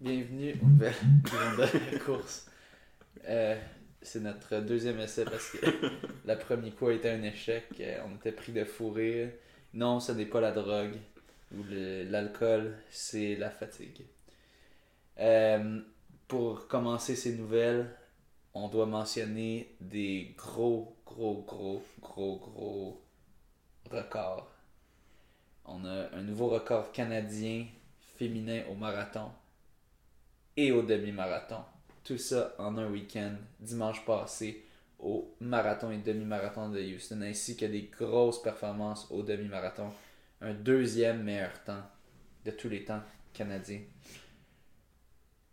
bienvenue au nouvel épisode de la course. Euh, c'est notre deuxième essai parce que la première fois était un échec. Euh, on était pris de fou rire. Non, ce n'est pas la drogue ou l'alcool, c'est la fatigue. Euh, pour commencer ces nouvelles, on doit mentionner des gros, gros, gros, gros, gros records. On a un nouveau record canadien féminin au marathon et au demi-marathon. Tout ça en un week-end, dimanche passé, au marathon et demi-marathon de Houston, ainsi que des grosses performances au demi-marathon. Un deuxième meilleur temps de tous les temps canadiens.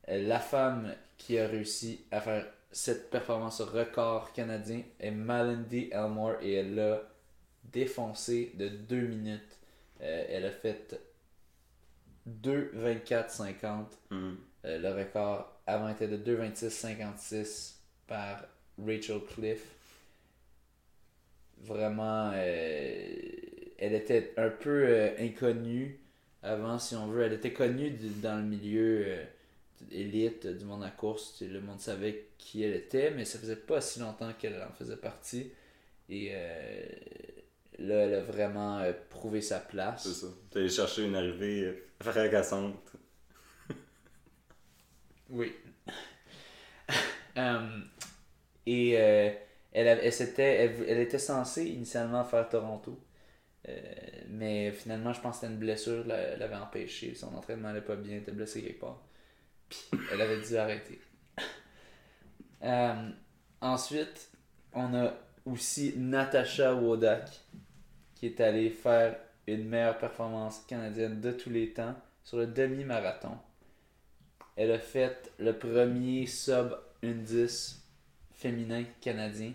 La femme qui a réussi à faire cette performance record canadien est Malindy Elmore et elle l'a défoncé de 2 minutes. Euh, elle a fait 2,24,50. Mhm. Euh, le record avant était de 2,26,56 par Rachel Cliff. Vraiment, euh, elle était un peu euh, inconnue avant, si on veut. Elle était connue dans le milieu élite du monde à course. Tu Le monde savait qui elle était, mais ça faisait pas si longtemps qu'elle en faisait partie. Et là, elle a vraiment prouvé sa place. C'est ça. Allé chercher une arrivée fracassante. Oui. Euh, et euh, elle, elle, s'était- elle, elle était censée initialement faire Toronto. Euh, mais finalement, je pense que c'était une blessure l'a- l'avait empêché. Son entraînement n'allait pas bien, elle était blessée quelque part. Puis elle avait dû arrêter. Euh, ensuite, on a aussi Natasha Wodak qui est allée faire une meilleure performance canadienne de tous les temps sur le demi-marathon. Elle a fait le premier sub 1.10 féminin canadien,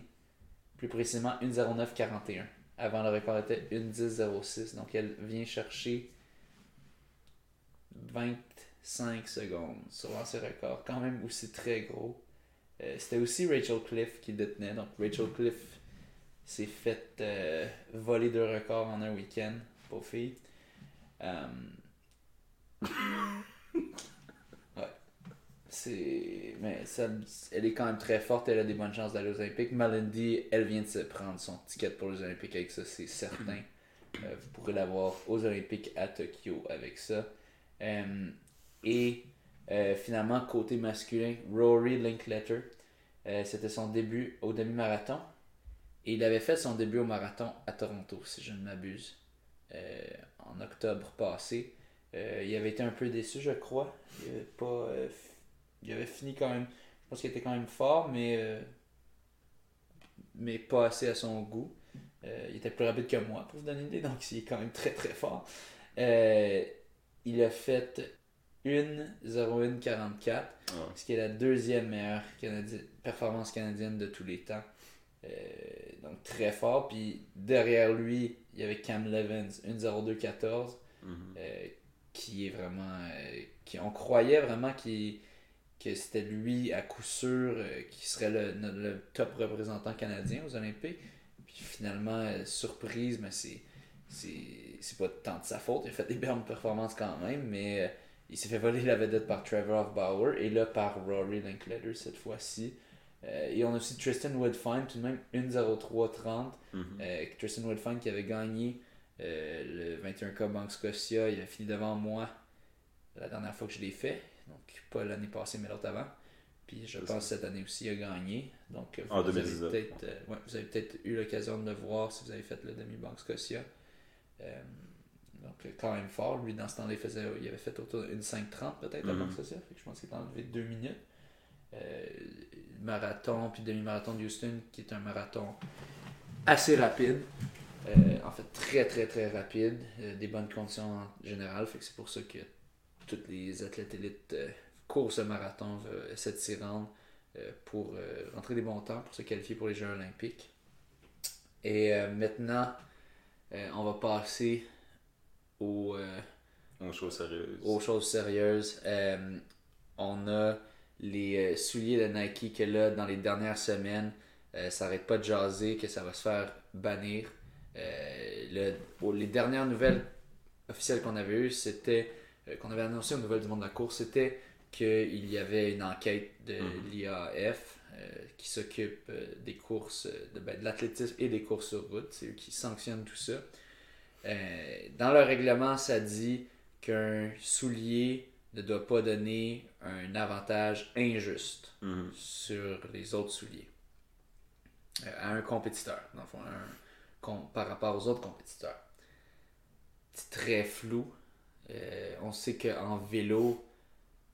plus précisément 1.09.41. Avant le record était 1.10.06, donc elle vient chercher 25 secondes sur l'ancien record, quand même aussi très gros. Euh, C'était aussi Rachel Cliff qui détenait, donc Rachel Cliff s'est fait euh, voler deux records en un week-end, pour fille. Ouais. C'est. Mais ça, elle est quand même très forte, elle a des bonnes chances d'aller aux Olympiques. Malindy, elle vient de se prendre son ticket pour les Olympiques avec ça, c'est certain. Euh, vous pourrez l'avoir aux Olympiques à Tokyo avec ça. Euh, et euh, finalement, côté masculin, Rory Linkletter, c'était son début au demi-marathon. Et il avait fait son début au marathon à Toronto, si je ne m'abuse, en octobre passé. Il avait été un peu déçu, je crois. Il avait, pas, il avait fini quand même. Je pense qu'il était quand même fort, mais, euh, mais pas assez à son goût. Euh, il était plus rapide que moi, pour vous donner une idée, donc il est quand même très très fort. Euh, il a fait 1.01.44, Ah. ce qui est la deuxième meilleure canadi- performance canadienne de tous les temps. Euh, donc très fort. Puis derrière lui, il y avait Cam Levens, 1.02.14 Mhm. euh, qui est vraiment. euh, qui, on croyait vraiment qu'il- que c'était lui à coup sûr euh, qui serait le, top représentant canadien aux Olympiques. Puis finalement, euh, surprise, mais c'est. C'est c'est pas tant de sa faute. Il a fait des bonnes performances quand même, mais euh, il s'est fait voler la vedette par Trevor Bauer et là par Rory Linkletter cette fois-ci. Et on a aussi Tristan Woodfine, tout de même 1.03.30. Mhm. Euh, Tristan Woodfine qui avait gagné le 21K Banque Scotia, il a fini devant moi la dernière fois que je l'ai fait. Donc pas l'année passée mais l'autre avant. Puis je pense que cette année aussi il a gagné. Donc euh, En vous, avez 2019. peut-être euh, ouais, vous avez peut-être eu l'occasion de le voir si vous avez fait le demi Banque Scotia. Euh, donc quand même fort. Lui dans ce temps-là il, faisait, il avait fait autour d'une 5.30 peut-être à Mhm. Banque Scotia. Fait que je pense qu'il a enlevé 2 minutes. Euh, marathon puis demi-marathon de Houston qui est un marathon assez rapide. Euh, en fait, très très très rapide. Des bonnes conditions en général. Fait que c'est pour ça que tous les athlètes élites euh, courent ce marathon, euh, s'y rendre euh, pour rentrer des bons temps, pour se qualifier pour les Jeux Olympiques. Et maintenant, on va passer au. euh, On chose sérieuse. aux choses sérieuses. On a les souliers de Nike que là, dans les dernières semaines, euh, ça arrête pas de jaser, que ça va se faire bannir. Euh, le- les dernières nouvelles officielles qu'on avait eues, c'était, qu'on avait annoncé aux nouvelles du monde de la course, c'était qu'il y avait une enquête de Mhm. l'IAF euh, qui s'occupe euh, des courses, euh, de, ben, de l'athlétisme et des courses sur route. C'est eux qui sanctionnent tout ça. Euh, dans leur règlement, ça dit qu'un soulier ne doit pas donner un avantage injuste Mhm. sur les autres souliers euh, à un compétiteur, dans le fond, un- com- par rapport aux autres compétiteurs. C'est très flou. Euh, on sait qu'en vélo,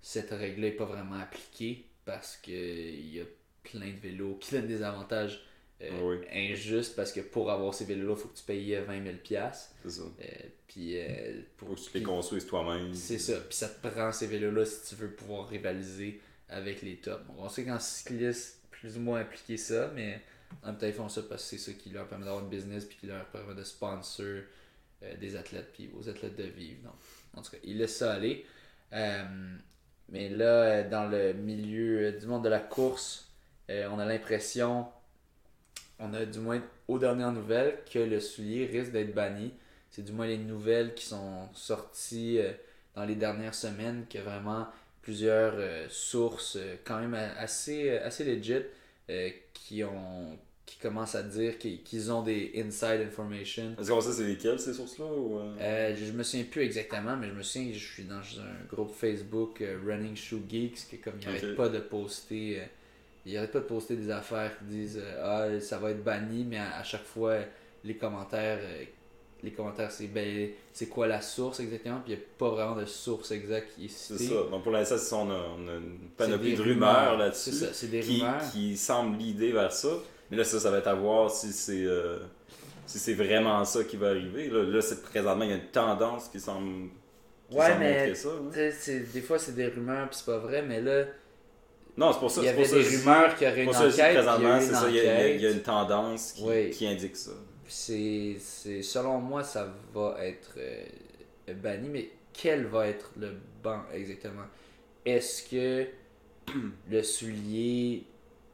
cette règle n'est pas vraiment appliquée parce qu'il y a plein de vélos qui donnent des avantages euh, Ah oui. injustes parce que pour avoir ces vélos-là, il faut que tu payes 20 000 piastres. C'est ça. Euh, puis euh, pour Faut que tu les construises toi-même. c'est ça. Puis ça te prend ces vélos-là si tu veux pouvoir rivaliser avec les tops. On sait qu'en cycliste, plus ou moins appliqué ça, mais en même temps, ils font ça parce que c'est ça qui leur permet d'avoir une business puis qui leur permet de sponsor euh, des athlètes puis aux athlètes de vivre. Donc, en tout cas, ils laissent ça aller. Euh, mais là, dans le milieu euh, du monde de la course, euh, on a l'impression, on a du moins aux dernières nouvelles, que le soulier risque d'être banni. C'est du moins les nouvelles qui sont sorties dans les dernières semaines, que vraiment plusieurs sources quand même assez, assez legit qui ont qui commencent à dire qu'ils ont des inside information. Est-ce qu'on sait c'est lesquelles ces sources-là ou... euh? Euh, je me souviens plus exactement, mais je me souviens que je suis dans un groupe Facebook euh, Running Shoe Geeks qui comme il Ok. arrête pas de poster euh, pas de poster des affaires qui disent euh, ah ça va être banni mais à, à chaque fois les commentaires les commentaires c'est ben c'est quoi la source exactement? Puis il n'y a pas vraiment de source exacte qui est C'est citée. ça. Donc pour l'instant, c'est on a, on a une C'est panoplie de rumeurs là-dessus. C'est c'est des qui, rumeurs. qui semble l'idée vers ça. Mais là, ça, ça va être à voir si c'est euh, si c'est vraiment ça qui va arriver. Là, là c'est présentement, il y a une tendance qui semble, qui Ouais, semble mais ça. des fois c'est des rumeurs puis c'est pas vrai mais là Non, c'est pour ça. il y avait des rumeurs qu'il y aurait une enquête présentement, c'est une ça. Il y, a- une tendance qui, Oui. qui indique ça. c'est, c'est selon moi ça va être euh, banni mais quel va être le banc exactement? Est-ce que le soulier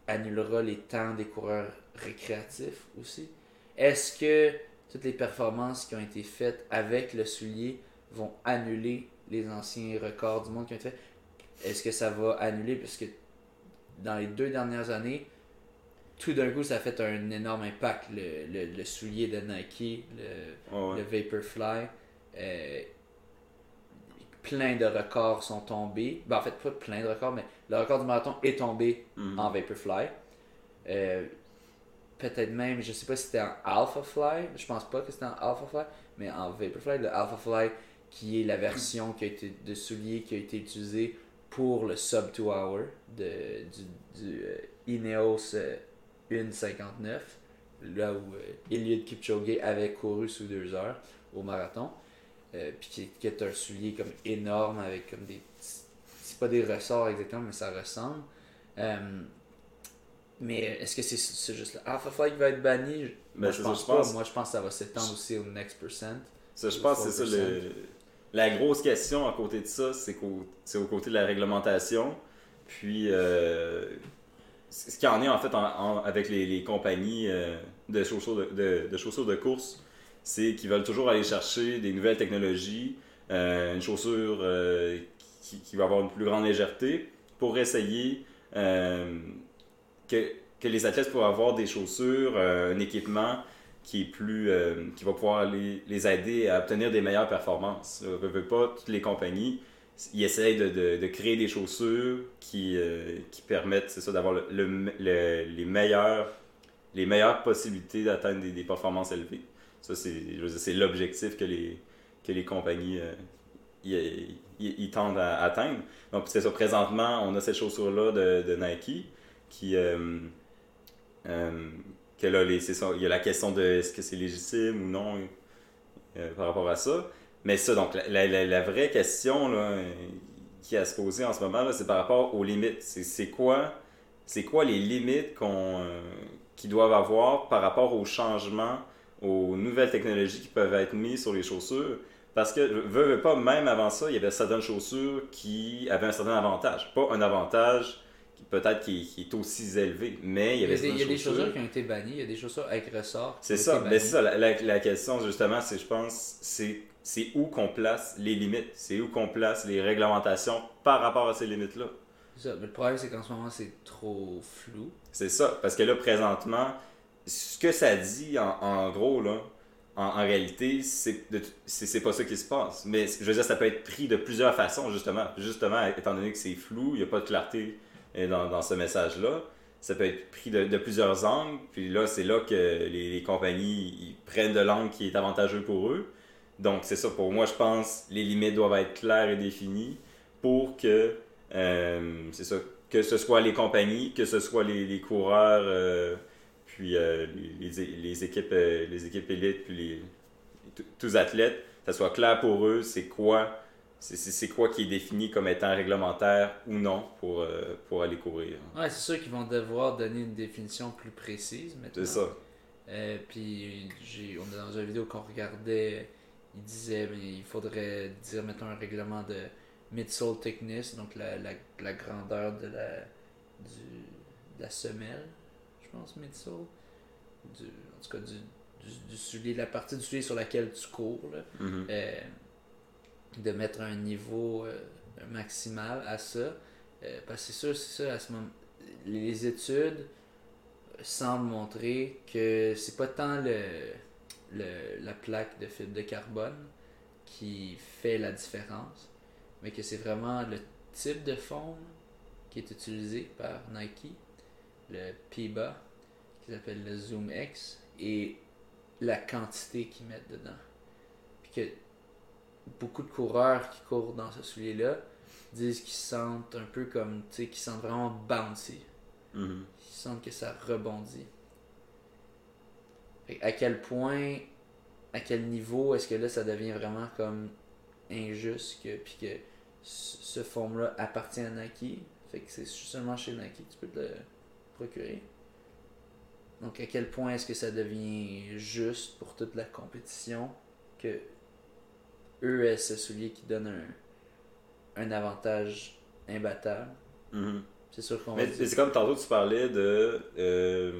annulera les temps des coureurs récréatifs aussi? Est-ce que toutes les performances qui ont été faites avec le soulier vont annuler les anciens records du monde qui ont été faits? Est-ce que ça va annuler? Parce que dans les deux dernières années tout d'un coup, ça a fait un énorme impact. Le, le, le soulier de Nike, le, ouais. le Vaporfly, euh, plein de records sont tombés. Ben, en fait, pas plein de records, mais le record du marathon est tombé Mhm. en Vaporfly. Euh, Peut-être même, je sais pas si c'était en Alphafly, je pense pas que c'était en Alphafly, mais en Vaporfly, le Alphafly qui est la version qui a été, de soulier qui a été utilisée pour le sub 2 hour de, du, du euh, Ineos euh, 1.59, là où euh, Eliud Kipchoge avait couru sous deux heures au marathon, euh, puis qui, est un soulier comme énorme avec comme des c'est pas des ressorts exactement, mais ça ressemble. Euh, mais est-ce que c'est c'est juste Alpha qui va être banni? Je- Ben, Moi, je pense pas. Moi, je pense que ça va s'étendre aussi au next percent. Ça, je pense que c'est ça. 4%. le- la grosse question à côté de ça, c'est qu'au c'est au côté de la réglementation. Puis, euh, ce qu'il en est en fait en- en- avec les, les compagnies de, chaussures de, de- de chaussures de course, c'est qu'ils veulent toujours aller chercher des nouvelles technologies, euh, une chaussure euh, qui, va avoir une plus grande légèreté pour essayer euh, que, que les athlètes pourraient avoir des chaussures, un équipement qui est plus qui va pouvoir les, aider à obtenir des meilleures performances. Euh, veux, pas, toutes les compagnies, ils essayent de, de- créer des chaussures qui, qui permettent, d'avoir le- les meilleures les meilleures possibilités d'atteindre des, des performances élevées. Ça, c'est, l'objectif que les, que les compagnies euh, y- y tendent à atteindre. Donc, c'est ça, présentement, on a cette chaussure-là de, Nike qui, euh, euh, les- ça, il y a la question de est-ce que c'est légitime ou non euh, par rapport à ça. Mais ça, donc, la, la- vraie question là, euh, qui à se poser en ce moment, c'est par rapport aux limites. C'est, quoi, quoi les limites qu'on, euh, qu'ils doivent avoir par rapport aux changements, aux nouvelles technologies qui peuvent être mises sur les chaussures? Parce que, veux, veux pas, même avant ça, il y avait certaines chaussures qui avaient un certain avantage. Pas un avantage qui peut-être qui, qui est aussi élevé, mais il y Il y a avait des, il y a certaines des chaussures qui ont été bannies, il y a des chaussures avec ressort. c'est ça, mais c'est ça, la, la- la question justement, c'est je pense, c'est c'est où qu'on place les limites, c'est où qu'on place les réglementations par rapport à ces limites-là. Ça, mais le problème, c'est qu'en ce moment, c'est trop flou. C'est ça, parce que là, présentement, ce que ça dit, en, gros, là, en, en réalité, c'est pas ça qui se passe. Mais je veux dire, ça peut être pris de plusieurs façons, justement. Justement, étant donné que c'est flou, il n'y a pas de clarté euh, dans, ce message-là. Ça peut être pris de, plusieurs angles. Puis là, c'est là que les, compagnies prennent de l'angle qui est avantageux pour eux. Donc, c'est ça. Pour moi, je pense les limites doivent être claires et définies pour que, euh, c'est ça, que ce soit les compagnies, que ce soit les, les coureurs, euh, puis euh, les, équipes, euh, les équipes élites, puis les, tous- athlètes, ça soit clair pour eux, c'est quoi, c'est- quoi qui est défini comme étant réglementaire ou non pour, euh, pour aller courir. Ouais, c'est sûr qu'ils vont devoir donner une définition plus précise maintenant. C'est ça. Puis on est dans une vidéo qu'on regardait, il disait mais il faudrait dire mettons un règlement de midsole thickness, donc la, la, la grandeur de la du, de la semelle, pense midsole, du, en tout cas du, du, du soulier, la partie du soulier sur laquelle tu cours, là. Mhm. Euh, de mettre un niveau euh, maximal à ça. Euh, parce que c'est sûr, c'est ça, à ce moment, les études semblent montrer que c'est pas tant le, le- la plaque de fibre de carbone qui fait la différence, mais que c'est vraiment le type de foam qui est utilisé par Nike, le PIBA, qui s'appelle le Zoom X, et la quantité qu'ils mettent dedans. Puis que beaucoup de coureurs qui courent dans ce soulier-là disent qu'ils se sentent un peu comme, tu sais, qu'ils se sentent vraiment bouncy. Mhm. Ils sentent que ça rebondit. Fait à quel point, à quel niveau est-ce que là ça devient vraiment comme injuste que, puis que ce ce forme-là appartient à Nike? Fait que c'est seulement chez Nike que tu peux te le procurer. Donc à quel point est-ce que ça devient juste pour toute la compétition que eux aient ce soulier qui donne un, un avantage imbattable? Mhm. C'est sûr qu'on Mais c'est comme tantôt tu parlais de euh,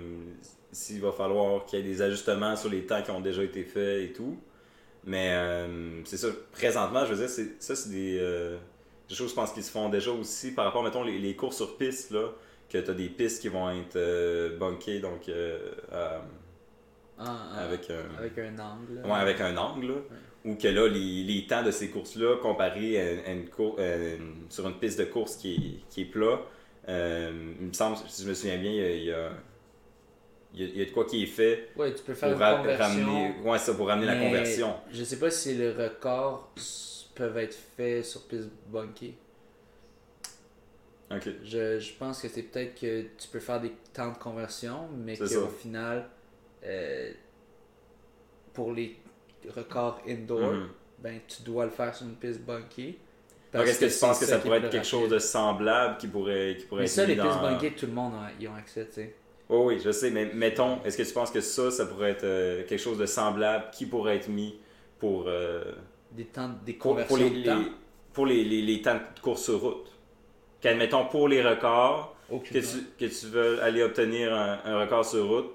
s'il va falloir qu'il y ait des ajustements sur les temps qui ont déjà été faits et tout. Mais euh, c'est ça, présentement, je veux dire, c'est, ça c'est des, euh, des choses je pense qui se font déjà aussi par rapport, mettons, les, les courses sur piste, là, que tu as des pistes qui vont être euh, bunkées, donc euh, à- Ah, ah, avec un... avec un angle. Ouais, avec un angle, ou que là, les, les temps de ces courses-là, comparés à, à une cour- euh, sur une piste de course qui est, qui est plat, euh, il me semble, si je me souviens bien, il y a, il y a, il y a- de quoi qui est fait Ouais, tu peux faire pour une ra- conversion. ramener, ouais, ça, pour ramener la conversion. Je sais pas si les records peuvent être faits sur piste bunkée. Je, je pense que c'est peut-être que tu peux faire des temps de conversion, mais qu'au final, euh, pour les records indoor, Mhm. ben tu dois le faire sur une piste bunkée. Donc, est-ce que tu penses que ça pourrait être quelque chose de semblable qui pourrait, qui pourrait Mais être ça, les pistes dans- bunkées, tout le monde a- y ont accès, tu sais. Oui, oui, je sais, mais mettons, est-ce que tu penses que ça, ça pourrait être euh, quelque chose de semblable qui pourrait être mis pour, euh, Des temps, des pour, conversions pour les, de temps? les- pour les, les- les temps de course sur route? Qu'admettons, pour les records, que tu, que tu veux aller obtenir un, un record sur route,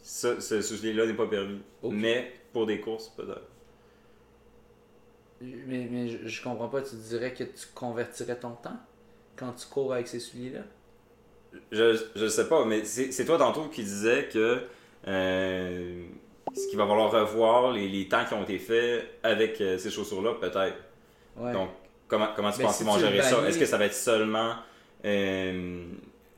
ça, ce souci-là n'est pas permis. Mais pour des courses, peut-être. Mais, mais je, je comprends pas, tu dirais que tu convertirais ton temps quand tu cours avec ces souliers-là? Je, je sais pas, mais c'est c'est toi tantôt qui disais que euh, ce qu'il va falloir revoir les, les temps qui ont été faits avec euh, ces chaussures-là, peut-être. Ouais. Donc, comment, comment tu Mais penses qu'ils vont gérer ça? Est-ce que ça va être seulement euh,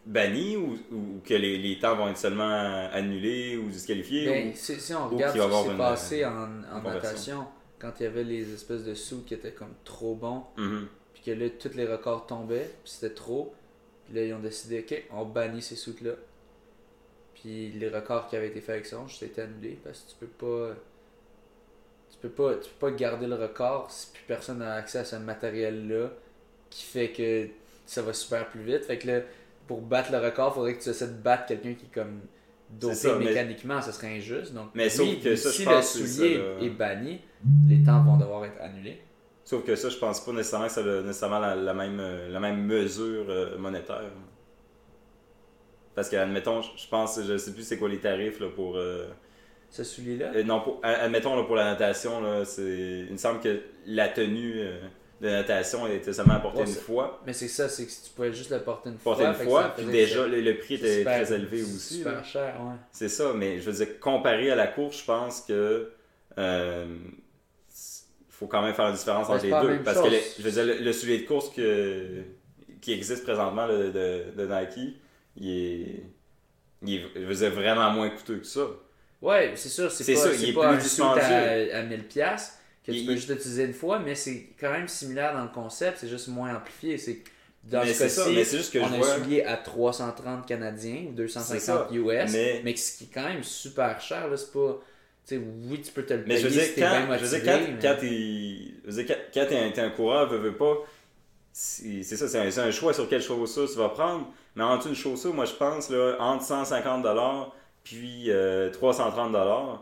banni ou, ou que les, les temps vont être seulement annulés ou disqualifiés? Ben, ou- si, si on regarde ce qui s'est passé en, en conversion. natation, quand il y avait les espèces de sous qui étaient comme trop bons, Mhm. puis que là, tous les records tombaient, puis c'était trop, puis là, ils ont décidé, ok, on bannit ces sous-là. Puis les records qui avaient été faits avec ça ont juste été annulés, parce que tu peux pas. Tu peux pas, tu peux pas garder le record si plus personne n'a accès à ce matériel-là qui fait que ça va super plus vite. Fait que là, pour battre le record, il faudrait que tu essaies de battre quelqu'un qui est comme dopé mais- mécaniquement, ça serait injuste. Donc, Mais sauf que ça, je si pense le soulier ça, là. est banni, les temps vont devoir être annulés. Sauf que ça, je pense pas nécessairement que ça a nécessairement la, la même, euh, la même mesure euh, monétaire. Parce que, admettons, je je pense, je sais plus c'est quoi les tarifs là, pour, euh, ce soulier-là? Euh, non, pour, admettons là, pour la natation, là, c'est, il me semble que la tenue euh, de natation était seulement apportée Ouais, une fois. Mais c'est ça, c'est que tu pouvais juste le porter une fois. une fait que fois, puis déjà le, le prix était super- très élevé aussi. Super là. cher, ouais. C'est ça, mais je veux dire, comparé à la course, je pense que euh, il faut quand même faire la différence entre les deux. Parce que le- je veux dire, le, le soulier de course que, qui existe présentement de, de Nike, il est, il est je veux dire, vraiment moins coûteux que ça. Ouais, c'est sûr, c'est C'est pas, ça, il c'est est pas plus un suit dispendieux. à, à 1000$ piastres que tu Il- peux juste utiliser une fois, mais c'est quand même similaire dans le concept, c'est juste moins amplifié. C'est dans mais ce mais cas-ci, juste que on je a vois. un soulier à 330 canadiens ou C'est 250 ça, US, mais... mais- ce qui est quand même super cher, là, c'est pas... Tu sais, oui, tu peux te le Mais payer je veux dire, si quand, je veux motivé, dire, quand, mais- quand t'es, un, coureur, veux, veux pas, c'est c'est ça, c'est un, c'est un choix sur quelle chaussure tu vas prendre. Mais entre une chaussure, moi je pense, là, entre 150$ puis euh, 330$,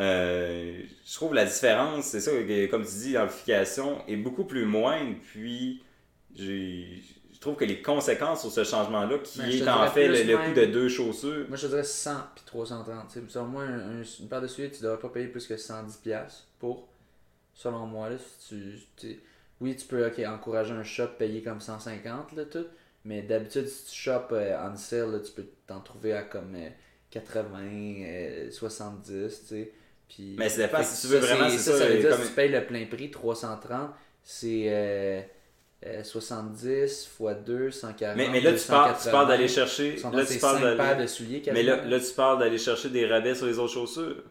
euh, je trouve la différence, c'est ça, que, comme tu dis, l'amplification est beaucoup plus moindre, puis je trouve que les conséquences sur ce changement-là, qui Ben, est en fait le, coût de deux chaussures, Moi, je dirais 100 puis 330. Tu sais, Selon moi, un- un- une paire de souliers, tu devrais pas payer plus que 110$ piastres pour. Selon moi, là, si tu, Oui, tu peux encourager un shop payer comme 150, là, tout. Mais d'habitude, si tu shops euh, en sale, là, tu peux t'en trouver à comme euh, 80, euh, 70, tu sais. Puis, Mais ça dépend Fait si tu veux ça, vraiment, c'est- c'est ça, ça, ça veut dire comme- si tu payes le plein prix, 330, c'est euh, euh, 70 x 2, 140. mais, mais là tu parles, tu parles d'aller 280. chercher, là tu parles paires de souliers Mais là, là, tu parles d'aller chercher des rabais sur les autres chaussures.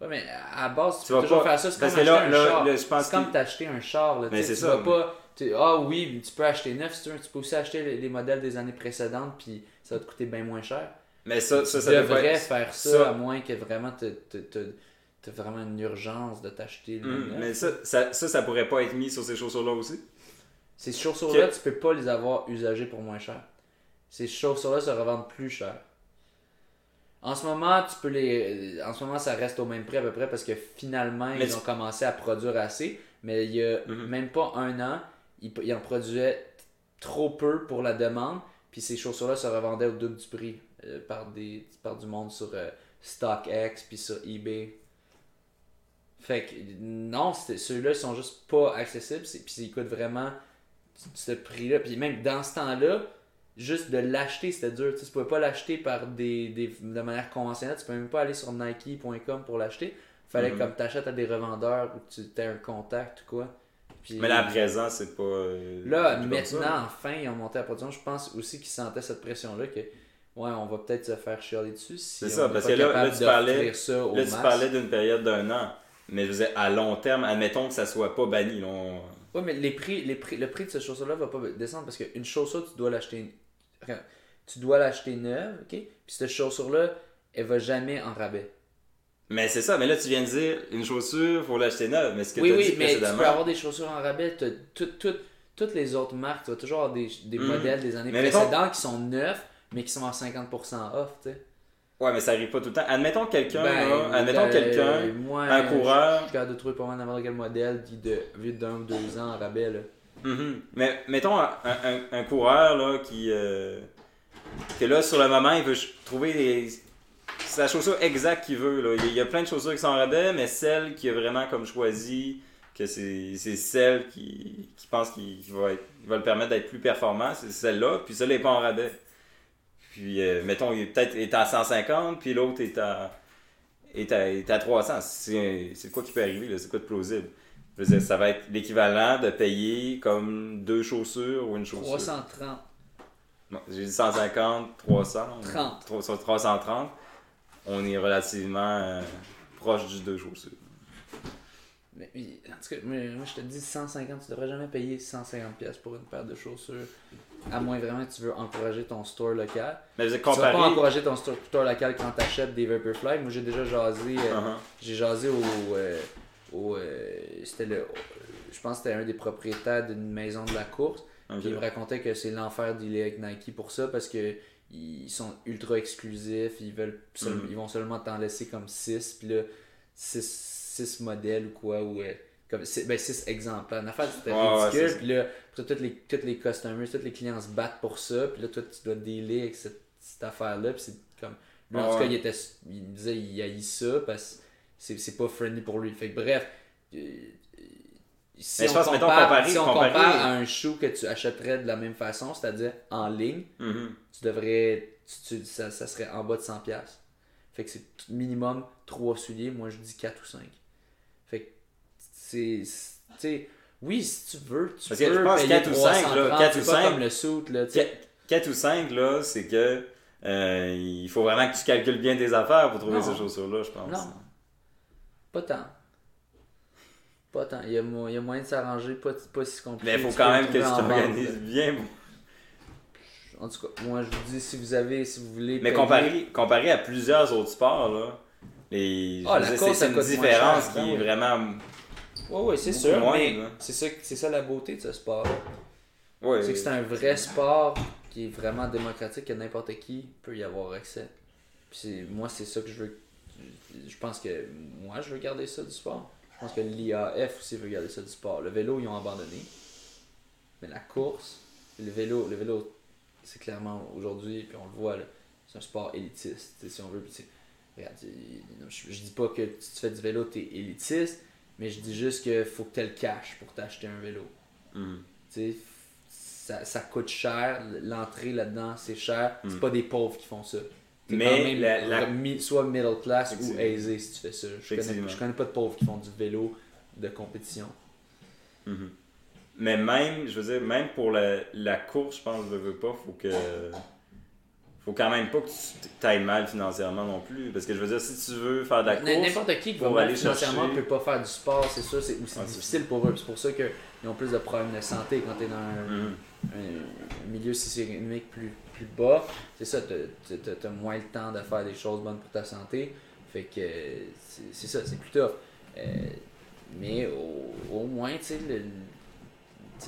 Ouais, mais à la base, tu, Tu peux toujours pas- faire ça. C'est comme que acheter là- un là- char. là, je pense c'est comme t'acheter un char. Là, Mais c'est ça, vas mais- pas. tu- Ah oui, tu peux acheter neuf, si tu veux. Tu peux aussi acheter les modèles des années précédentes, puis ça va te coûter bien moins cher. Mais ça, ça, ça devrais être- faire ça, ça- à moins que vraiment tu as vraiment une urgence de t'acheter le neuf. mais ça, ça, ça, ça pourrait pas être mis sur ces chaussures-là aussi. Ces chaussures-là, tu peux pas les avoir usagées pour moins cher. Ces chaussures-là se revendent plus cher. En ce moment, tu peux les. En ce moment, ça reste au même prix à peu près parce que finalement, Mais ils tu- ont commencé à produire assez. Mais il y a Mhm. même pas un an, ils, ils en produisaient trop peu pour la demande. Puis ces chaussures-là se revendaient au double du prix euh, par, des, par du monde sur euh, StockX puis sur eBay. Fait que non, ceux-là ils sont juste pas accessibles. c'est- Puis ils coûtent vraiment ce prix-là. Puis même dans ce temps-là, juste de l'acheter, c'était dur. Tu sais, tu pouvais pas l'acheter par des, des- de manière conventionnelle. Tu peux même pas aller sur Nike.com pour l'acheter. Fallait Mhm. comme t'achètes à des revendeurs ou tu aies un contact ou quoi. Puis- Mais là, à présent, c'est pas. euh, Là, comme ça. maintenant, enfin, ils ont monté la production. Je pense aussi qu'ils sentaient cette pression-là que, ouais, on va peut-être se faire chialer dessus si C'est on ça, est parce pas que là- capable là, tu parlais- Là, tu parlais d'une période d'un an. Mais je veux dire, à long terme, admettons que ça soit pas banni. on- Ouais, mais les prix, les prix, le prix de cette chaussure-là va pas descendre parce qu'une chaussure, tu dois l'acheter. Tu dois l'acheter neuve, ok? Puis cette chaussure-là, elle va jamais en rabais. Mais c'est ça, mais là, tu viens de dire, une chaussure, faut l'acheter neuve. Mais ce que oui, as oui, dit mais tu peux avoir des chaussures en rabais. t'as tout- tout- toutes les autres marques, tu vas toujours avoir des, des Mhm. modèles des années Mais mettons- précédentes qui sont neufs, mais qui sont à 50% off, tu sais. Ouais, mais ça arrive pas tout le temps. Admettons quelqu'un, Ben, admettons euh, quelqu'un, un coureur. Je suis capable de trouver pas mal n'importe quel modèle qui de vite d'un ou deux ans en rabais. Là. Mhm. Mais mettons un, un- un coureur là, qui. euh, que là, sur le moment, il veut trouver les- la chaussure exacte qu'il veut. Là. Il y a- plein de chaussures qui sont en rabais, mais celle qui a vraiment comme choisi que c'est c'est celle qui, qui pense qu'il va, va le permettre d'être plus performant, c'est celle-là, puis celle-là n'est pas en rabais. Puis, euh, mettons, il est peut-être est à 150, puis l'autre est à, est à, est à 300. C'est c'est quoi qui peut arriver, là? c'est quoi de plausible? Je veux dire, ça va être l'équivalent de payer comme deux chaussures ou une chaussure? 330. Non, J'ai dit 150, 300. 30. Trois- sur 330. On est relativement euh, proche du deux chaussures. Mais, en tout cas, moi, moi, je te dis 150, tu devrais jamais payer 150$ pièces pour une paire de chaussures. À moins vraiment que tu veux encourager ton store local. Mais Tu vas pas encourager ton store, store local quand tu achètes des Vaporfly. Moi, j'ai déjà jasé. euh, Uh-huh. J'ai jasé au. euh, au, euh, c'était le. Je pense que c'était un des propriétaires d'une maison de la course. Ok. Puis il me racontait que c'est l'enfer d'y aller avec Nike pour ça parce que ils sont ultra exclusifs, ils veulent seul- Mhm. ils vont seulement t'en laisser comme 6 puis là 6 modèles ou quoi ou euh, comme six- ben 6 exemplaires. En affaire c'était ridicule puis là après, tous les tous les customers, tous les clients se battent pour ça puis là toi tu dois dealer avec cette, cette affaire là puis c'est comme Lui, en tout cas, ouais. il, était, il me disait il haït ça parce que c'est, c'est pas friendly pour lui. Fait que bref, euh, si Mais je on, pense, mettons, compare, comparer- si on comparer- compare à un shoe que tu achèterais de la même façon, c'est-à-dire en ligne, Mhm. tu devrais. tu- tu- ça, ça serait en bas de 100$. Fait que c'est minimum 3 souliers, moi je dis 4 ou 5. Fait que c'est. Tu sais, oui, si tu veux, tu Parce que peux je pense payer 4 ou 5, là, 330, 4 c'est ou pas 5. comme le suit, là, tu sais. 4 ou 5, là, c'est que euh, il faut vraiment que tu calcules bien tes affaires pour trouver Non. ces chaussures-là, je pense. Non. Pas tant. Pas tant. Il y a, mo- il y a moyen de s'arranger, pas, pas si compliqué. Mais il faut quand peux même que tu t'organises bien. En tout cas, moi je vous dis, si vous avez, si vous voulez. Mais payer- comparé, comparé à plusieurs autres sports, là, les, Ah, la course, c'est une différence qui ben est oui. vraiment. Ouais, c'est sûr. mais ça, c'est ça la beauté de ce sport. C'est que c'est un vrai sport qui est vraiment démocratique, que n'importe qui peut y avoir accès. Puis moi, c'est ça que je veux. Je pense que moi, je veux garder ça du sport. Je pense que l'IAF aussi veut garder ça du sport. Le vélo, ils ont abandonné. Mais la course, le vélo, le vélo, c'est clairement aujourd'hui, puis on le voit, c'est un sport élitiste, si on veut. Regarde, je, je dis pas que si tu fais du vélo, t'es élitiste, mais je dis juste qu'il faut que tu le cash pour t'acheter un vélo. Tu sais, ça, ça coûte cher, l'entrée là-dedans, c'est cher. C'est Mm. pas des pauvres qui font ça. Mais quand même la- la- mi- soit middle class ou aisé si tu fais ça. Je connais, je connais pas de pauvres qui font du vélo de compétition. Mhm. Mais même, je veux dire, même pour la, la course, je pense, je veux pas, faut que. Faut quand même pas que tu t'ailles mal financièrement non plus. Parce que je veux dire, si tu veux faire de la course. N'importe qui qui va aller financièrement chercher- peut pas faire du sport, c'est ça, c'est aussi difficile pour eux. C'est pour ça qu'ils ont plus de problèmes de santé quand tu es dans un, Mhm. un milieu socio-économique plus, plus bas. C'est ça, tu as moins le temps de faire des choses bonnes pour ta santé. Fait que c'est ça, c'est plus tough. Euh, mais au, au moins, tu sais,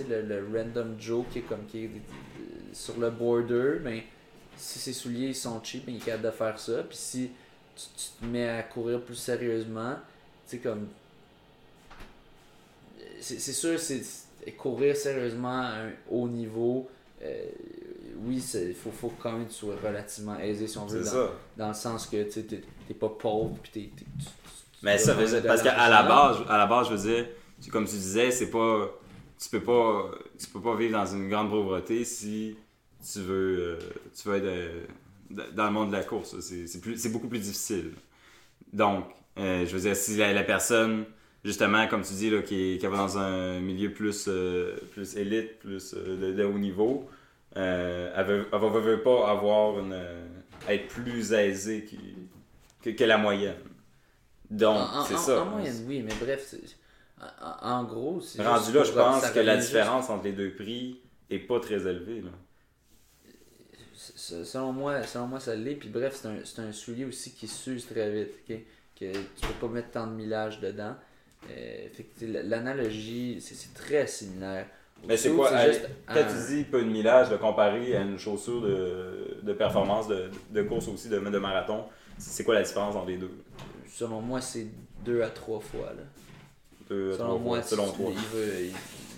le, random Joe qui est comme qui est euh, sur le border, ben, si ses souliers sont cheap, il est capable de faire ça. Puis si tu, tu te mets à courir plus sérieusement, tu sais, comme. C'est c'est sûr, c'est c'est- courir sérieusement à un haut niveau. euh, oui, il faut, faut quand même que tu sois relativement aisé si on veut, C'est dans, ça. dans le sens que tu t'es pas pauvre. Puis tu- tu- Mais ça, dois veut dire- de parce qu'à la base, à la base, je veux dire, tu- comme tu disais, c'est pas. Tu peux pas. Tu peux pas vivre dans une grande pauvreté si tu veux. euh, tu veux être euh, dans le monde de la course. C'est beaucoup plus difficile. Donc, euh, je veux dire, si la, la personne, justement, comme tu dis, là, qui, qui va dans un milieu plus, plus élite, plus de, de haut niveau, euh, elle, veut, elle veut- veut pas avoir une. être plus aisée que, que la moyenne. Donc, c'est ça. en moyenne, oui, mais bref, en, gros, c'est. Rendu là, je pense que la différence entre les deux prix est pas très élevée. Là. Selon moi, selon moi, ça l'est. Puis bref, c'est un, c'est un soulier aussi qui s'use très vite. ok? Que tu peux pas mettre tant de millage dedans. Euh, l'analogie, c'est très similaire. Mais c'est quoi juste Quand un- tu dis peu de millage, de comparer à une chaussure de, de performance, de, de course aussi, de, de marathon, c'est quoi la différence entre les deux? Selon moi, c'est deux à trois fois. Là. Deux, Selon trois moi, fois, selon toi. il veut- il-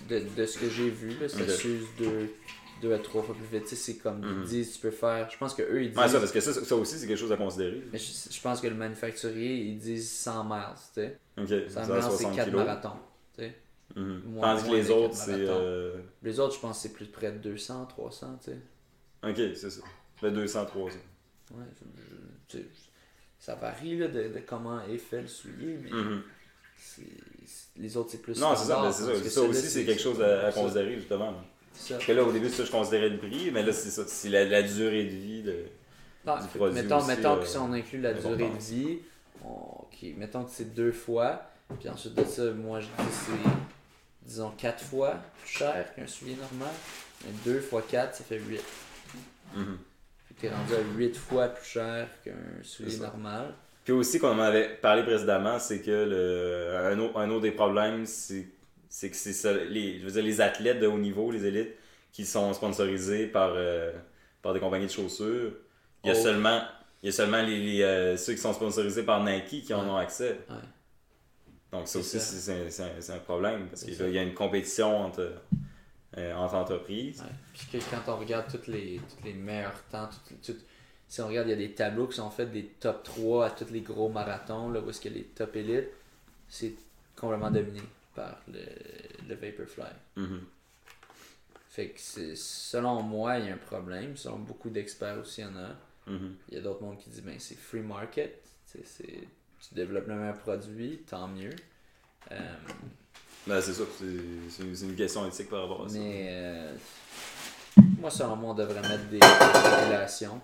de, de ce que j'ai vu, là, ça s'use deux, deux à trois fois plus vite. C'est comme Mhm. ils disent, tu peux faire. Je pense que eux ils disent. Ouais, ça, parce que ça, ça aussi, c'est quelque chose à considérer. mais je, je pense que le manufacturier, ils disent 100 miles. Tu sais. Ok, 100 ça miles, c'est 60 4 kilos. marathons. Tu sais. Mhm. Moins- Tandis que les autres, c'est. euh, Les autres, je pense que c'est plus près de 200, 300, tu sais. Ok, c'est ça. Le 200, 300. Ouais, je- je- ça varie là, de, de comment est fait le soulier, mais Mhm. les autres, c'est plus Non, c'est ça, c'est ça. Ça aussi, c'est quelque chose à, considérer, justement. Parce que là, au début, ça, je considérais le prix, mais là, c'est ça. C'est la, la durée de vie. De... Non, du produit mettons, aussi, mettons euh, que si on inclut la durée de vie, on- mettons que c'est deux fois, puis ensuite de ça, moi je dis c'est, disons, quatre fois plus cher qu'un soulier normal, mais deux fois quatre, ça fait huit. Mhm. Fait que t'es rendu à huit fois plus cher qu'un soulier normal. Puis aussi, comme on en avait parlé précédemment, c'est que le, un, autre, un autre des problèmes, c'est, c'est que c'est ça, les, je veux dire, les athlètes de haut niveau, les élites, qui sont sponsorisés par, euh, par des compagnies de chaussures, il y a Oh. seulement, il y a seulement les, les, euh, ceux qui sont sponsorisés par Nike qui en Ouais. ont accès. Ouais. Donc ça aussi, c'est, un, un problème, parce qu'il y a une compétition entre, euh, entre entreprises. Ouais. Puis que quand on regarde toutes les, tous les meilleurs temps, toutes, toutes- si on regarde, il y a des tableaux qui sont faits des top 3 à tous les gros marathons, là, où est-ce que les top élites, c'est complètement dominé par le, le Vaporfly. Mhm. Fait que c'est, selon moi, il y a un problème. Selon beaucoup d'experts aussi, il y en a. Mhm. Il y a d'autres mondes qui disent, ben, c'est free market. Tu sais, c'est, tu développes le meilleur produit, tant mieux. Euh, Ben, c'est ça, c'est une question éthique par rapport à ça. mais euh, moi, selon moi, on devrait mettre des, des régulations.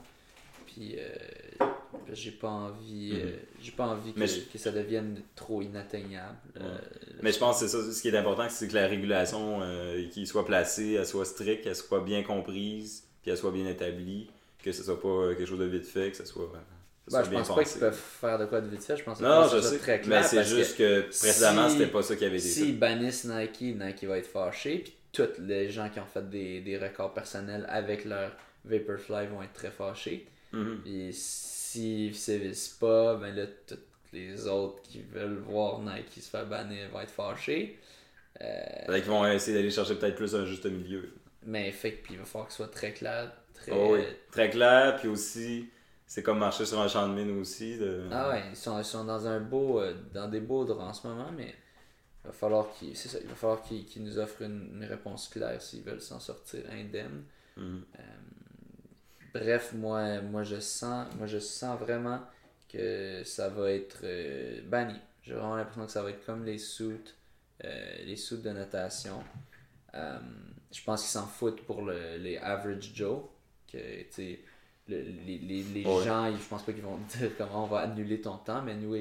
Puis, euh, j'ai pas envie, euh, j'ai pas envie que, Mhm. Mais je- que ça devienne trop inatteignable. euh, Mais je pense que c'est ça, ce qui est important, c'est que la régulation euh, qui soit placée, elle soit stricte, qu'elle soit bien comprise, puis elle soit bien établie, que ce soit pas euh, quelque chose de vite fait, que ce soit, que ce Ben, soit je bien pense pas qu'ils peuvent faire de quoi de vite fait. Je pense que Non, je sais, très clair. mais c'est juste que que, précédemment, si- c'était pas ça qui avait été S'ils bannissent Nike, Nike va être fâché. Puis tous les gens qui ont fait des, des records personnels avec leur Vaporfly vont être très fâchés. fait. Mhm. S'ils ne sévissent pas, ben là, tous les autres qui veulent voir Nike se faire bannir vont être fâchés. Euh, qu'ils vont essayer d'aller chercher peut-être plus un juste milieu. mais fait puis il va falloir que ce soit très clair. Très... Oh oui. Très clair, puis aussi, c'est comme marcher sur un champ de mine aussi. De... Ah ouais, ils sont, ils sont dans un beau, euh, dans des beaux draps en ce moment, mais il va falloir qu'ils, ça, il va falloir qu'ils, qu'ils nous offrent une, une réponse claire s'ils veulent s'en sortir indemne. Mhm. Bref, moi, moi je sens, moi je sens vraiment que ça va être euh, banni. J'ai vraiment l'impression que ça va être comme les suits, euh, les suits de notation. Euh, je pense qu'ils s'en foutent pour le- les average Joe. Que, le- les les, les Ouais. gens, ils- je pense pas qu'ils vont dire comment on va annuler ton temps, mais nous,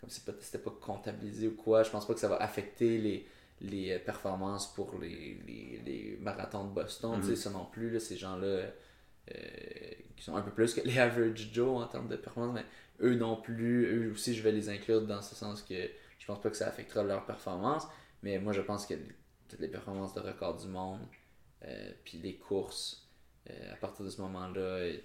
comme c'est pas, c'était pas comptabilisé ou quoi, je pense pas que ça va affecter les, les performances pour les, les, les marathons de Boston. Tu sais, Mhm. ça non plus, là, ces gens-là qui sont un peu plus que les average Joe en termes de performance, mais eux non plus, eux aussi, je vais les inclure dans ce sens que je pense pas que ça affectera leur performance, mais moi je pense que toutes les performances de record du monde, euh, puis les courses, euh, à partir de ce moment-là, euh,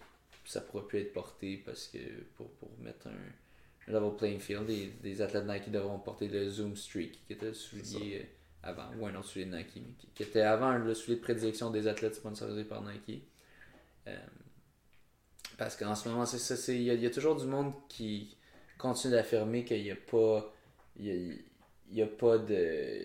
ça pourra plus être porté parce que pour, pour mettre un, un level playing field, des, des athlètes Nike devront porter le Zoom Streak, qui était le soulier euh, avant, ou un autre soulier de Nike, mais qui, qui était avant le soulier de prédilection des athlètes sponsorisés par Nike. Euh, parce qu'en ce moment, c'est ça, c'est- il y, a- il y a toujours du monde qui continue d'affirmer qu'il n'y a pas. Il y a, il y a pas de.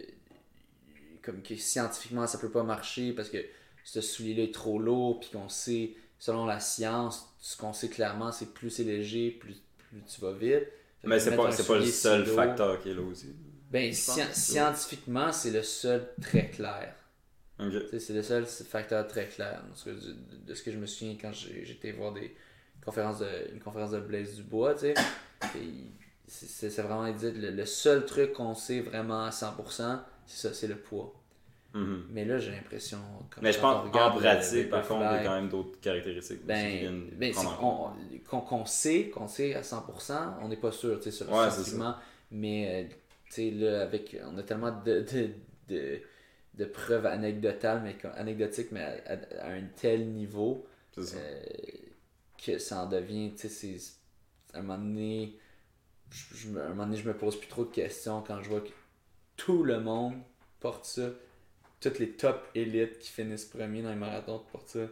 Comme que scientifiquement ça peut pas marcher parce que ce soulier-là est trop lourd, puis qu'on sait, selon la science, ce qu'on sait clairement, c'est plus c'est léger, plus, plus tu vas vite. Fait Mais c'est pas, pas le seul facteur qui est là aussi. Ben, sci- scientifiquement, c'est le seul très clair. Ok. Tu sais, C'est le seul facteur très clair. Parce que de, de ce que je me souviens quand j'étais voir des conférences de, une conférence de Blaise Dubois, tu sais, c'est vraiment dit le, le seul truc qu'on sait vraiment à 100%, c'est ça, c'est le poids. Mhm. Mais là, j'ai l'impression. Mais je pense en regarde le- pratique, le par contre, il y a quand même d'autres caractéristiques Ben, ben qu'on qu'on- qu'on sait, qu'on sait à 100%, on n'est pas sûr, tu sais, sur Ouais, c'est scientifiquement, mais euh, tu sais, là, avec, on a tellement de, de, de, de preuves anecdotales, mais, anecdotiques, mais à, à- à un tel niveau ça. euh, que ça en devient, tu sais, à un moment donné, je, je me- à un moment donné, je me pose plus trop de questions quand je vois que tout le monde porte ça. Toutes les top élites qui finissent premiers dans les marathons portent ça.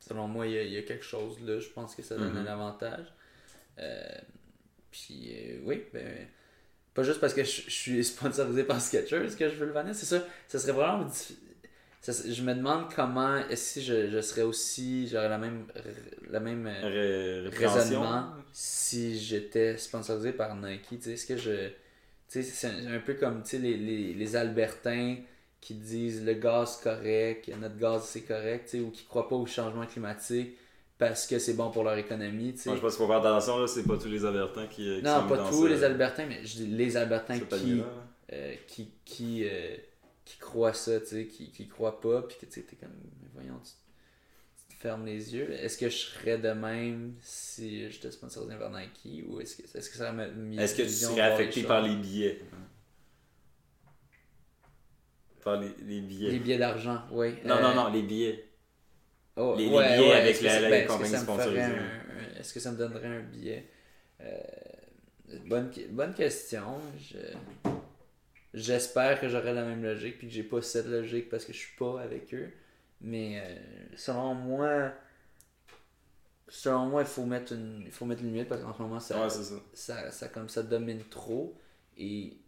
Selon moi, il y, a, il y a quelque chose là. Je pense que ça donne Mhm. un avantage. Euh, puis, euh, oui, ben, pas juste parce que je, je suis sponsorisé par Skechers que je veux le bannir. C'est ça. Ça serait vraiment diffi- ça se- je me demande comment est-ce que je, je serais aussi j'aurais la même la même euh, Ré- raisonnement si j'étais sponsorisé par Nike tu sais est-ce que je tu sais c'est un, un peu comme tu sais les, les, les Albertains qui disent le gaz correct notre gaz c'est correct tu sais ou qui croient pas au changement climatique parce que c'est bon pour leur économie tu sais Moi, je pense qu'il faut faire attention, là, c'est pas tous les Avertins qui, qui non sont pas tous ce- les Albertains mais je dis les Albertains ce qui panier-là. euh, qui, qui, euh, qui croient ça, tu sais, qui, qui croient pas, puis que tu t'es comme, voyons, tu, tu te fermes les yeux. Est-ce que je serais de même si j'étais sponsorisé par Nike ou est-ce que, est-ce que ça Est-ce que tu serais affecté par les billets? Par les, les billets. Les billets d'argent, oui. Non, Euh, non, non, les billets. Oh, les- les ouais, billets ouais, avec la- ben, compagnie ferait sponsorisée. Est-ce que ça me donnerait un billet? Euh, bonne, bonne question. Je- J'espère que j'aurai la même logique puis que j'ai pas cette logique parce que je suis pas avec eux. Mais euh, selon moi, selon moi, il faut mettre une, il faut mettre une limite parce qu'en ce moment, ça, Ouais, ça. ça, ça, comme ça domine trop. Et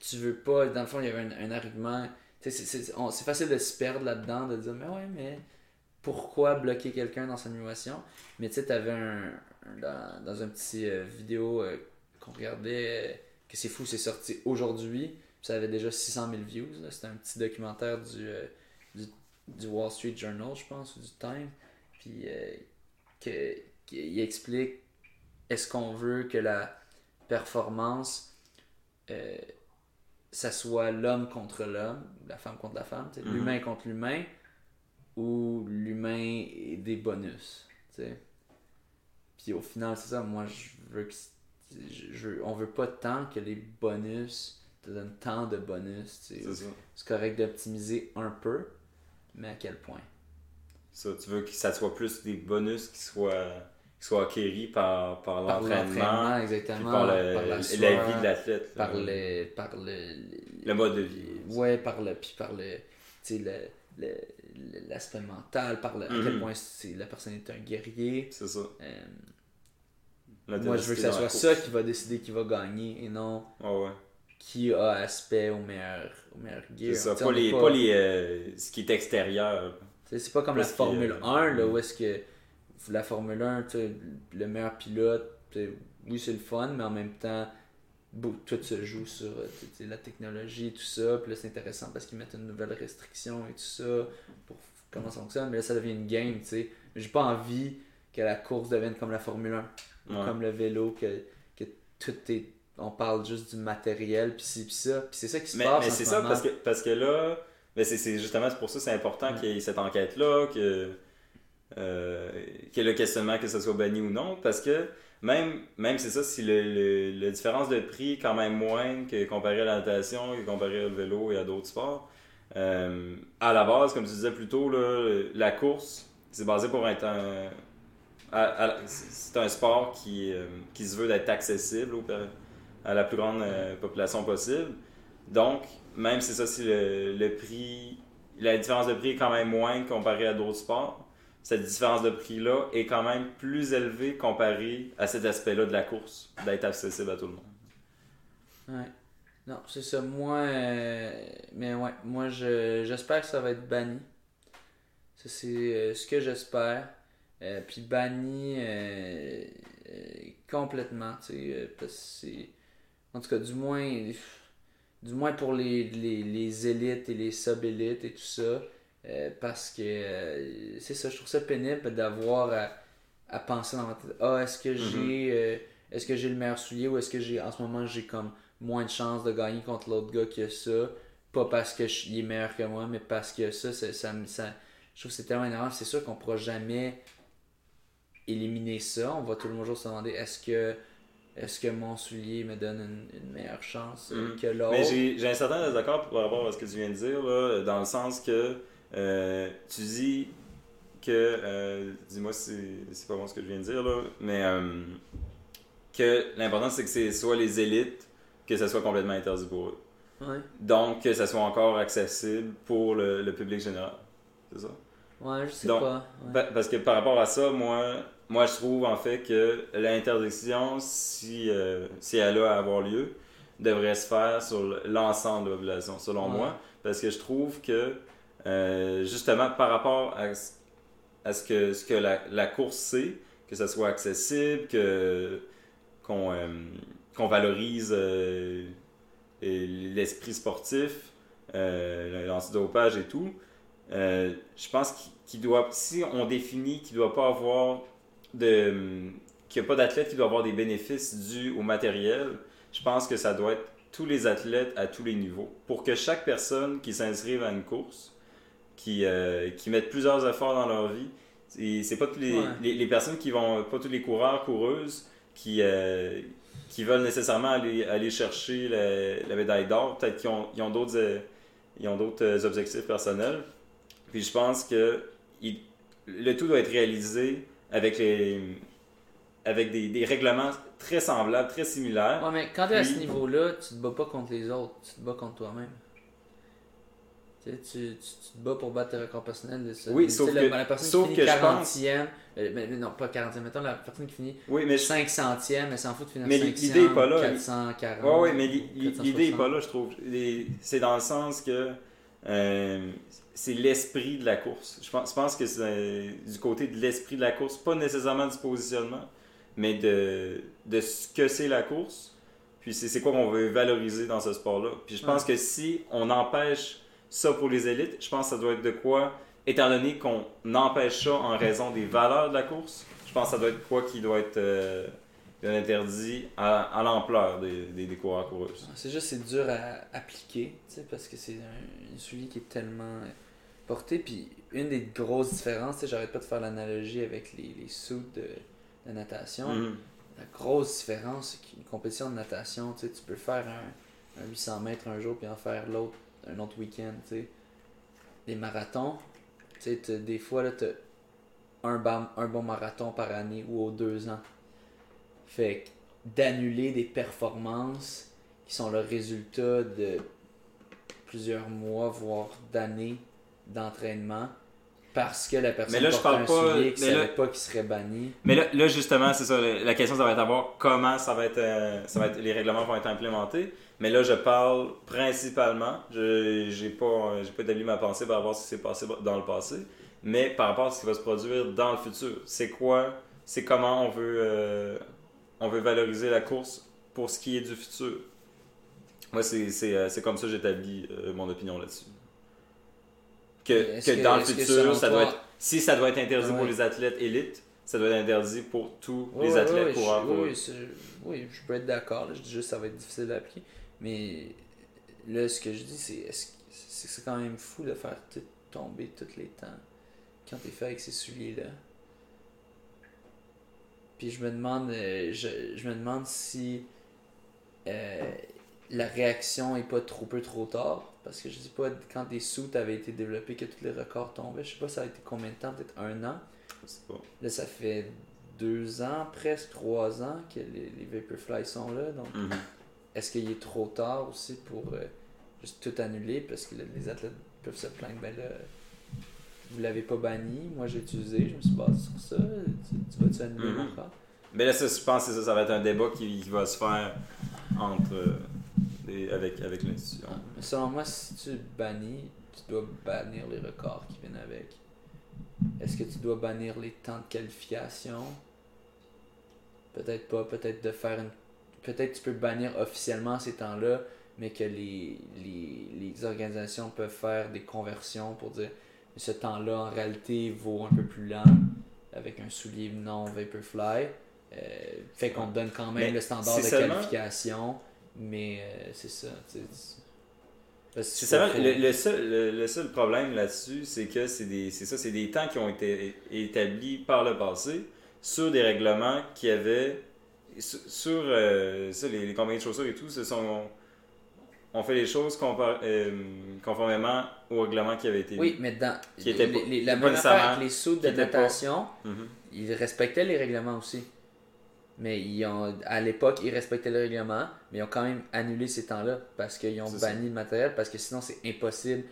tu veux pas. Dans le fond, il y avait un, un argument. c'est facile de se perdre là-dedans, de dire, mais ouais, mais pourquoi bloquer quelqu'un dans sa simulation Mais tu sais, t'avais un. dans, dans un petit euh, vidéo euh, qu'on regardait, euh, que c'est fou, c'est sorti aujourd'hui. Ça avait déjà 600 000 views. C'était un petit documentaire du, du, du Wall Street Journal, je pense, ou du Time. Puis que, qu'il explique est-ce qu'on veut que la performance, ça soit l'homme contre l'homme, la femme contre la femme, Mhm. l'humain contre l'humain, ou l'humain et des bonus. tu sais. Puis au final, c'est ça, moi je veux que. je- je- on veut pas tant que les bonus te donnent tant de bonus. C'est correct d'optimiser un peu, mais à quel point? Ça, tu veux que ça soit plus des bonus qui soient, qui soient acquéris par, par l'entraînement, exactement. par, le- par la la, vie de l'athlète. par le par le Le mode de vie. ouais par le puis par le tu sais l'aspect mental par le, à quel Mhm. point c'est la personne est un guerrier C'est ça. Euh, moi je veux que ça soit ça qui va décider qui va gagner et non ouais. qui a aspect au meilleur au meilleur C'est gear ça. Tu sais, Pas les, pas les, euh, ce qui est extérieur. C'est pas comme la Formule euh, 1, là, mm. où est-ce que la Formule 1, tu sais, le meilleur pilote, oui, c'est le fun, mais en même temps, tout se joue sur euh, la technologie et tout ça. Puis là, c'est intéressant parce qu'ils mettent une nouvelle restriction et tout ça pour comment ça fonctionne. Mais là, ça devient une game, tu sais. J'ai pas envie que la course devienne comme la Formule 1, ou Ouais. comme le vélo, que, que tout est. On parle juste du matériel, puis ci, puis ça. Puis c'est ça qui se Mais, passe. mais c'est ce ça, moment. parce que, parce que là, ben c'est justement c'est pour ça que c'est important qu'il y ait cette enquête-là, que, euh, ait le questionnement que ce soit banni ou non, parce que même, même c'est ça, si le, la différence de prix est quand même moindre que comparé à la natation, que comparé au vélo et à d'autres sports, euh, à la base, comme tu disais plus tôt, la course, c'est basé pour être un... c'est un sport qui, euh, qui se veut d'être accessible à la plus grande euh, population possible. Donc, même si ça, si le, le prix, la différence de prix est quand même moindre comparé à d'autres sports, cette différence de prix-là est quand même plus élevée comparé à cet aspect-là de la course, d'être accessible à tout le monde. Ouais. Non, c'est ça. Moi, euh, mais ouais, moi, je, j'espère que ça va être banni. Ça, c'est euh, ce que j'espère. Euh, puis banni complètement, tu sais, parce que. En tout cas, du moins, du moins pour les, les, les élites et les sub-élites et tout ça, euh, parce que euh, c'est ça, je trouve ça pénible d'avoir à, à penser dans ma tête, ah, est-ce que j'ai euh, est-ce que j'ai le meilleur soulier ou est-ce que j'ai en ce moment j'ai comme moins de chances de gagner contre l'autre gars qui a ça, pas parce que je- il est meilleur que moi, mais parce que ça, ça, ça, je trouve que c'est tellement énervant, c'est sûr qu'on pourra jamais éliminer ça, on va tout le jour se demander est-ce que est-ce que mon soulier me donne une, une meilleure chance Mhm. que l'autre? Mais j'ai j'ai un certain désaccord par rapport à ce que tu viens de dire, là, dans le sens que euh, tu dis que, euh, dis-moi si c'est pas bon ce que je viens de dire, là, mais euh, que l'important c'est que c'est soit les élites, que ça soit complètement interdit pour eux. Ouais. Donc que ça soit encore accessible pour le, le public général. C'est ça? Ouais, je sais Donc, pas. ouais. Pa- Parce que par rapport à ça, moi, moi je trouve en fait que l'interdiction, si, si elle a à avoir lieu, devrait se faire sur l'ensemble de la population, selon Ouais. moi. Parce que je trouve que, euh, justement, par rapport à, ce- que, la, course c'est, que ça soit accessible, euh, qu'on valorise euh, l'esprit sportif, l'antidopage et tout, je pense qu'il doit, si on définit qu'il doit pas avoir qu'il n'y a pas d'athlète qui doit avoir des bénéfices dus au matériel, je pense que ça doit être tous les athlètes à tous les niveaux. Pour que chaque personne qui s'inscrive à une course, qui, euh, qui mette plusieurs efforts dans leur vie, et c'est pas tous les, Ouais. les, les personnes qui vont, pas tous les coureurs, coureuses, qui, euh, qui veulent nécessairement aller, aller chercher la, la médaille d'or. Peut-être qu'ils ont, ils ont d'autres euh, ils ont d'autres objectifs personnels. Puis je pense que il- le tout doit être réalisé avec, les, avec des, des règlements très semblables, très similaires. Ouais, mais quand t'es à ce niveau-là, tu te bats pas contre les autres, tu te bats contre toi-même. Tu, te bats pour battre tes records personnels. de ça. Oui, sauf que- la personne sauf qui que finit je pense- 40e, euh, mais, mais non, pas 40e, mettons la personne qui finit Oui, mais je- 500e, elle s'en fout de finir Mais 500, l'idée est pas là. 440. Ouais, ouais, mais l'i- l'i- 460. l'idée est pas là, je trouve. C'est dans le sens que euh, c'est l'esprit de la course. Je pense, je pense que c'est du côté de l'esprit de la course, pas nécessairement du positionnement, mais de, de ce que c'est la course. Puis c'est c'est quoi qu'on veut valoriser dans ce sport-là. Puis je pense que si on empêche ça pour les élites, je pense que ça doit être de quoi, étant donné qu'on empêche ça en raison des valeurs de la course, je pense que ça doit être quoi qui doit être euh, interdit à, à l'ampleur des, des, des coureurs coureuses. C'est juste c'est dur à appliquer, parce que c'est un, un soulier qui est tellement porté. Puis une des grosses différences, j'arrête pas de faire l'analogie avec les, les suits de, de natation. Mhm. La grosse différence, c'est qu'une compétition de natation, tu peux faire un, un 800 mètres un jour puis en faire l'autre un autre week-end, tu sais. Les marathons, tu sais, des fois, là, t'as un, un bon marathon par année ou aux deux ans. Fait d'annuler des performances qui sont le résultat de plusieurs mois, voire d'années d'entraînement parce que la personne Mais là, je parle un pas- mais là- savait pas qu'il serait banni. Mais là, là, justement, c'est ça. La question, ça va être à voir comment ça va être, euh, ça va être, les règlements vont être implémentés. Mais là, je parle principalement. Je j'ai pas, euh, j'ai pas établi ma pensée par rapport à ce qui s'est passé dans le passé, mais par rapport à ce qui va se produire dans le futur. C'est quoi C'est comment on veut, euh, on veut valoriser la course pour ce qui est du futur. Moi, c'est c'est, c'est comme ça que j'établis euh, mon opinion là-dessus. Que, Est-ce que que- dans le que futur, toi- être, si ça doit être interdit pour Ouais. les athlètes élites, ça doit être interdit pour tous Ouais, les athlètes ouais, coureurs je, coureuses. oui, oui, je peux être d'accord. Je dis juste que ça va être difficile à appliquer. Mais là, ce que je dis, c'est c'est quand même fou de faire tout tomber tous les temps quand t'es fait avec ces souliers-là. Puis je me demande, euh, je, je me demande si euh, la réaction est pas trop peu trop tard. Parce que je sais pas, quand des suits avaient été développés, que tous les records tombaient, je sais pas ça a été combien de temps, peut-être un an? Je sais pas. Là, ça fait deux ans, presque trois ans que les, les Vaporfly sont là. Donc, Mhm. est-ce qu'il est trop tard aussi pour euh, juste tout annuler? Parce que là, les athlètes peuvent se plaindre. Ben là, vous l'avez pas banni. Moi, j'ai utilisé. Je me suis basé sur ça. Tu, tu vas-tu annuler Mhm. mon cas Mais là, ça, je pense que c'est ça, ça va être un débat qui, qui va se faire entre, avec, avec l'institution. Ah, selon moi, si tu bannis, tu dois bannir les records qui viennent avec. Est-ce que tu dois bannir les temps de qualification? Peut-être pas, peut-être de faire une. Peut-être tu peux bannir officiellement ces temps-là, mais que les, les, les organisations peuvent faire des conversions pour dire ce temps-là en réalité vaut un peu plus lent avec un soulier non Vaporfly. Euh, fait qu'on te donne quand même Mais le standard de qualification, mais euh, c'est ça. c'est- le, le seul, le, le seul problème là-dessus, c'est que c'est des, c'est ça, c'est des temps qui ont été établis par le passé sur des règlements qui avaient sur, sur, euh, ça, les, les compagnies de chaussures et tout, se sont ont fait les choses euh, conformément au règlement qui avait été Oui, mais dans Qui était les- les- la affaire avec les sauts de pas- natation, Mhm. ils respectaient les règlements aussi. Mais ils ont, à l'époque, ils respectaient le règlement, mais ils ont quand même annulé ces temps-là parce qu'ils ont ça. banni le matériel, parce que sinon c'est impossible,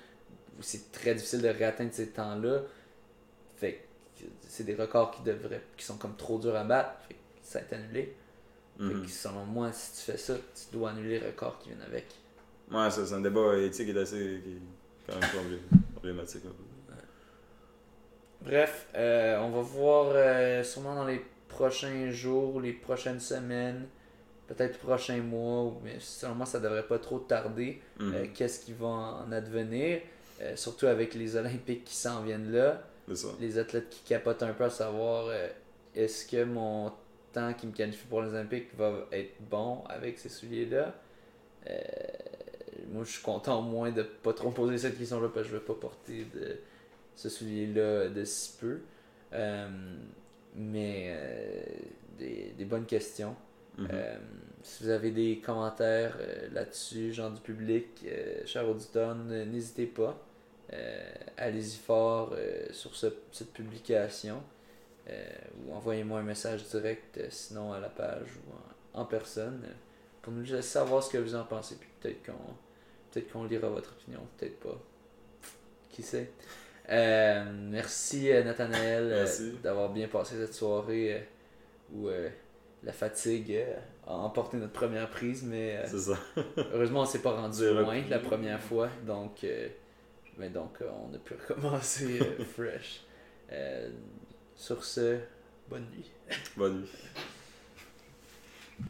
c'est très difficile de réatteindre ces temps-là. Fait que c'est des records qui devraient, qui sont comme trop durs à battre. Fait que ça a été annulé. Fait Mhm. que selon moi, si tu fais ça, tu dois annuler les records qui viennent avec. Ouais, ça, c'est un débat éthique qui est assez qui est quand même problé- problématique. Bref, euh, on va voir euh, sûrement dans les prochains jours, les prochaines semaines, peut-être prochains mois, mais selon moi ça devrait pas trop tarder. Mhm. euh, Qu'est-ce qui va en advenir, euh, surtout avec les Olympiques qui s'en viennent là, ça. les athlètes qui capotent un peu à savoir euh, est-ce que mon temps qui me qualifie pour les Olympiques va être bon avec ces souliers-là? Moi, je suis content au moins de pas trop poser cette question-là parce que je vais pas porter de ce soulier-là de si peu. Mais euh, des, des bonnes questions. Mhm. Euh, si vous avez des commentaires euh, là-dessus, genre du public, euh, cher auditeur, n- n'hésitez pas. Allez-y fort sur ce- cette publication. Ou envoyez-moi un message direct, sinon à la page ou en, en personne, pour nous laisser savoir ce que vous en pensez. Puis peut-être qu'on peut-être qu'on lira votre opinion, peut-être pas. qui sait? Euh, merci euh, Nathanaël euh, d'avoir bien passé cette soirée où la fatigue a emporté notre première prise, mais ça. heureusement on s'est pas rendu loin la première fois, donc, mais donc on a pu recommencer fresh. Sur ce, bonne nuit. Bonne nuit.